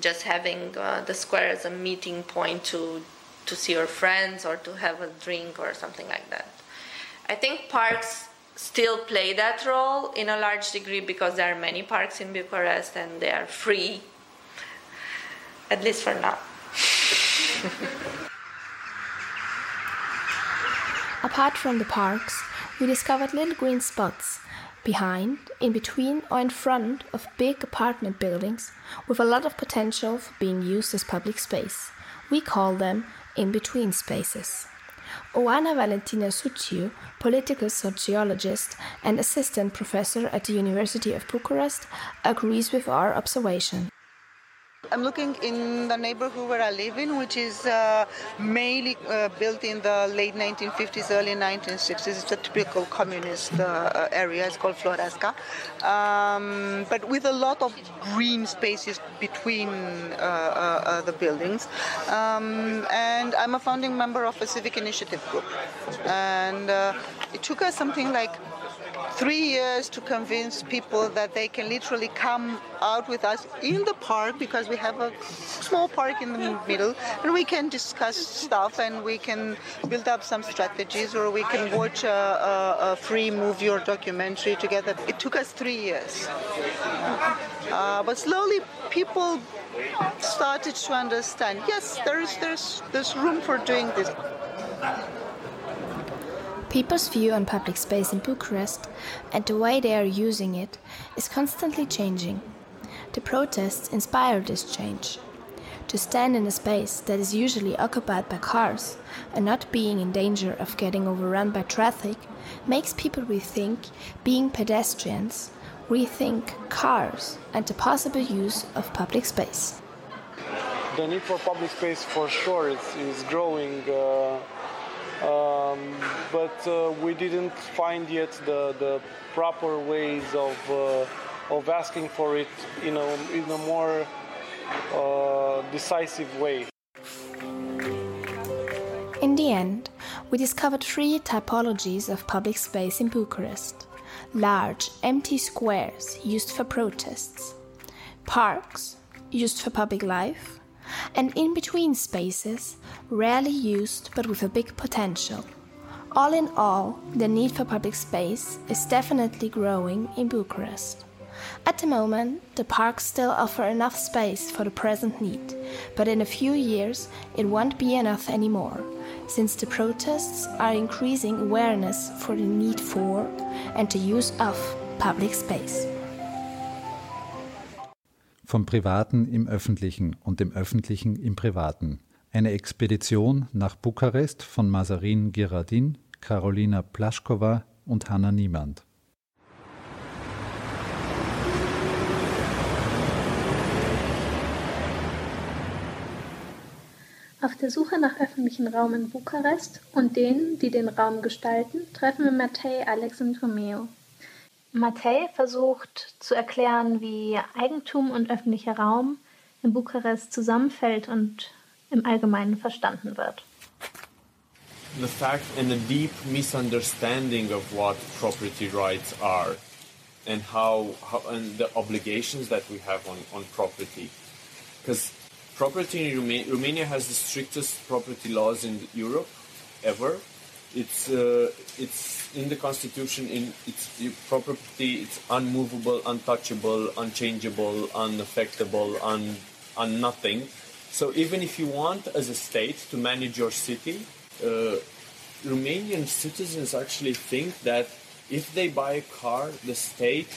just having uh, the square as a meeting point to to see your friends or to have a drink or something like that. I think parks still play that role in a large degree because there are many parks in Bucharest and they are free, at least for now. Apart from the parks, we discovered little green spots behind, in between, or in front of big apartment buildings with a lot of potential for being used as public space. We call them in between spaces. Oana Valentina Suciu, political sociologist and assistant professor at the University of Bucharest, agrees with our observation. I'm looking in the neighborhood where I live in, which is uh, mainly uh, built in the late 1950s, early 1960s. It's a typical communist uh, area. It's called Floresca, um, but with a lot of green spaces between uh, uh, uh, the buildings. Um, and I'm a founding member of a civic initiative group, and it took us something like three years to convince people that they can literally come out with us in the park because we have a small park in the middle and we can discuss stuff and we can build up some strategies or we can watch a, a, a free movie or documentary together. It took us three years. Uh, but slowly people started to understand yes, there's, there's, there's room for doing this. People's view on public space in Bucharest and the way they are using it is constantly changing. The protests inspire this change. To stand in a space that is usually occupied by cars and not being in danger of getting overrun by traffic makes people rethink being pedestrians, rethink cars, and the possible use of public space. The need for public space for sure is, is growing. Uh um, but uh, we didn't find yet the, the proper ways of, uh, of asking for it in a, in a more uh, decisive way. In the end, we discovered three typologies of public space in Bucharest. Large, empty squares used for protests, parks used for public life, and in between spaces, rarely used but with a big potential, All in all, the need for public space is definitely growing in Bucharest. At the moment, the parks still offer enough space for the present need, but in a few years it won't be enough anymore, since the protests are increasing awareness for the need for and the use of public space. Vom Privaten im Öffentlichen und dem Öffentlichen im Privaten. Eine Expedition nach Bukarest von Mazarin Girardin, Carolina Plaschkova und Hanna Niemand. Auf der Suche nach öffentlichem Raum in Bukarest und denen, die den Raum gestalten, treffen wir Matej Alex Matej versucht zu erklären, wie Eigentum und öffentlicher Raum in Bukarest zusammenfällt und im Allgemeinen verstanden wird. The fact and a deep misunderstanding of what property rights are and how, how and the obligations that we have on, on property. Because property in Roma- Romania has the strictest property laws in Europe ever. It's uh, it's in the constitution. In it's property. It's unmovable, untouchable, unchangeable, unaffectable, un, un nothing. So even if you want, as a state, to manage your city, uh, Romanian citizens actually think that if they buy a car, the state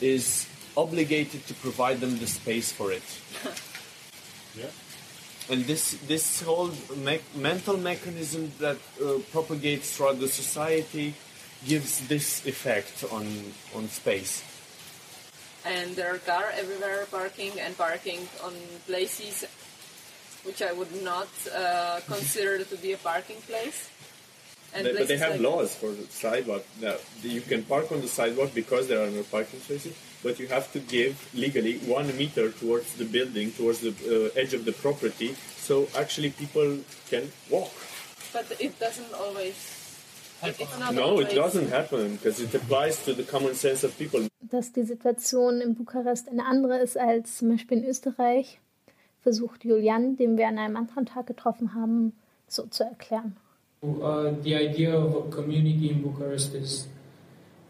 is obligated to provide them the space for it. Yeah. And this this whole me- mental mechanism that uh, propagates throughout the society gives this effect on on space. and there are cars everywhere parking and parking on places which I would not uh, consider to be a parking place. And But- but they have like- laws for the sidewalk. Now, you can park on the sidewalk because there are no parking spaces, but you have to give legally one meter towards the building, towards the uh, edge of the property, so actually people can walk. But it doesn't always. No, it doesn't happen because it applies to the common sense of people. Dass die Situation in Bukarest eine andere ist als zum Beispiel in Österreich, versucht Julian, den wir an einem anderen Tag getroffen haben, so zu erklären. Uh, the idea of a community in Bucharest is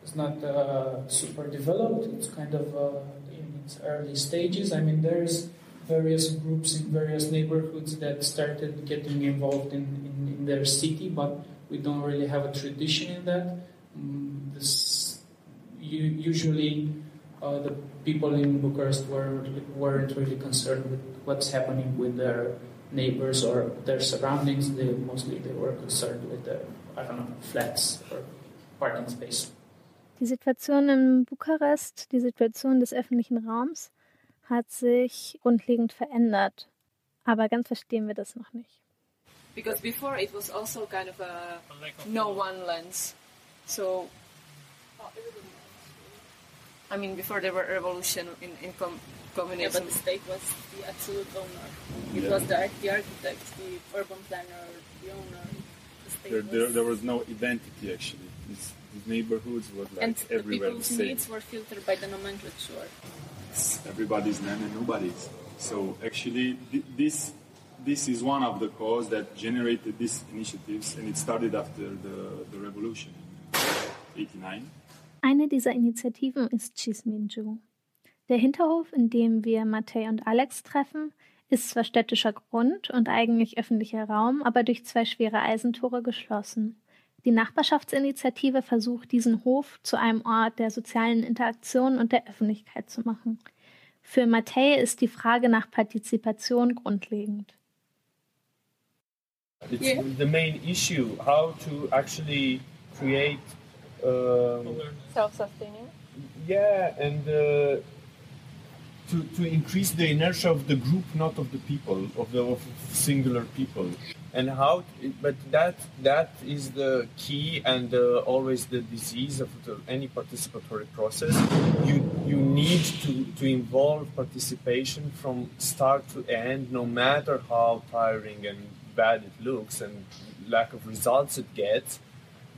is not uh, super developed. It's kind of uh, in its early stages. I mean, there's various groups in various neighborhoods that started getting involved in, in, in their city, but we don't really have a tradition in that. Mm, this, u- usually, uh, the people in Bucharest were, weren't really concerned with what's happening with their neighbors or their surroundings. They mostly they were concerned with their I don't know flats or parking space. Die Situation in Bukarest, die Situation des öffentlichen Raums, hat sich grundlegend verändert. Aber ganz verstehen wir das noch nicht. Because before it was also kind of a no one lands. So, I mean, before there were revolution in, in com- communism. Yeah, but the state was the absolute owner. It Yeah. was the, the architect, the urban planner, the owner. The There, was, there, there was no identity actually. These, these neighborhoods were like and everywhere the people's same. needs were filtered by the nomenclature. Everybody's name and nobody's. So actually, thi- this this is one of the cause that generated these initiatives, and it started after the, the revolution in '89. Eine dieser Initiativen ist Chisminju. Der Hinterhof, in dem wir Matej und Alex treffen, ist zwar städtischer Grund und eigentlich öffentlicher Raum, aber durch zwei schwere Eisentore geschlossen. Die Nachbarschaftsinitiative versucht, diesen Hof zu einem Ort der sozialen Interaktion und der Öffentlichkeit zu machen. Für Matej ist die Frage nach Partizipation grundlegend. It's Yeah. the main issue how to actually create. Um, Self-sustaining. Yeah, and uh, to, to increase the inertia of the group, not of the people, of the of singular people, and how. But that that is the key and uh, always the disease of the, any participatory process. You you need to to involve participation from start to end, no matter how tiring and bad it looks and lack of results it gets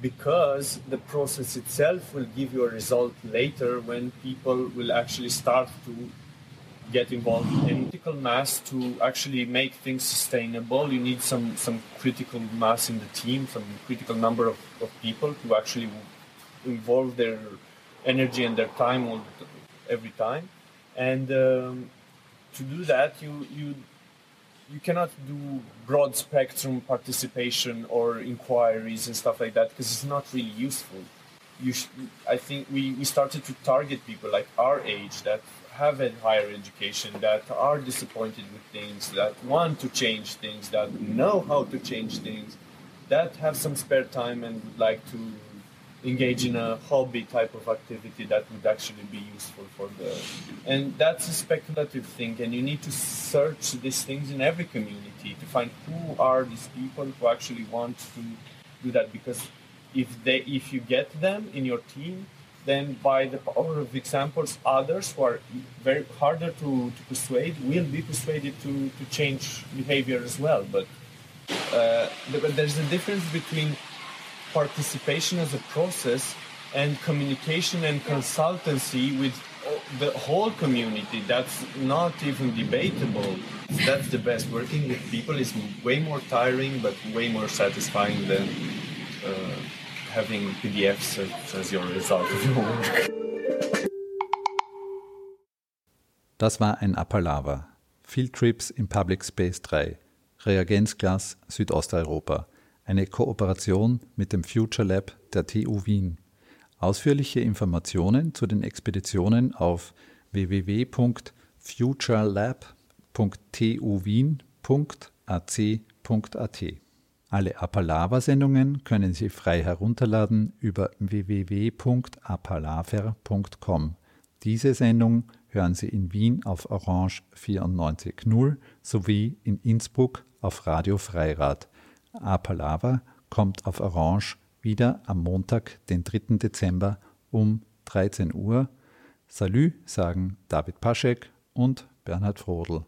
because the process itself will give you a result later when people will actually start to get involved in critical mass to actually make things sustainable. You need some, some critical mass in the team, some critical number of, of people to actually involve their energy and their time all, every time. And um, to do that, you, you, you cannot do broad spectrum participation or inquiries and stuff like that because it's not really useful. You sh- I think we, we started to target people like our age that have had higher education, that are disappointed with things, that want to change things, that know how to change things, that have some spare time and would like to engage in a hobby type of activity that would actually be useful for the and that's a speculative thing and you need to search these things in every community to find who are these people who actually want to do that because if they if you get them in your team then by the power of examples others who are very harder to, to persuade will be persuaded to, to change behavior as well. But uh, there's a difference between participation as a process and communication and consultancy with the whole community. That's not even debatable. That's the best. Working with people is way more tiring, but way more satisfying than uh, having PDFs as, your result of your work. Das war ein Appalava. Field Trips im Public Space 3. Reagenzglas Südosteuropa. Eine Kooperation mit dem Future Lab der TU Wien. Ausführliche Informationen zu den Expeditionen auf www.futurelab.tuwien.ac.at. Alle Apalava-Sendungen können Sie frei herunterladen über www.apalaver.com. Diese Sendung hören Sie in Wien auf Orange 94.0 sowie in Innsbruck auf Radio Freirad. A kommt auf Orange wieder am Montag, den 3. Dezember um 13 Uhr. Salü sagen David Paschek und Bernhard Frodel.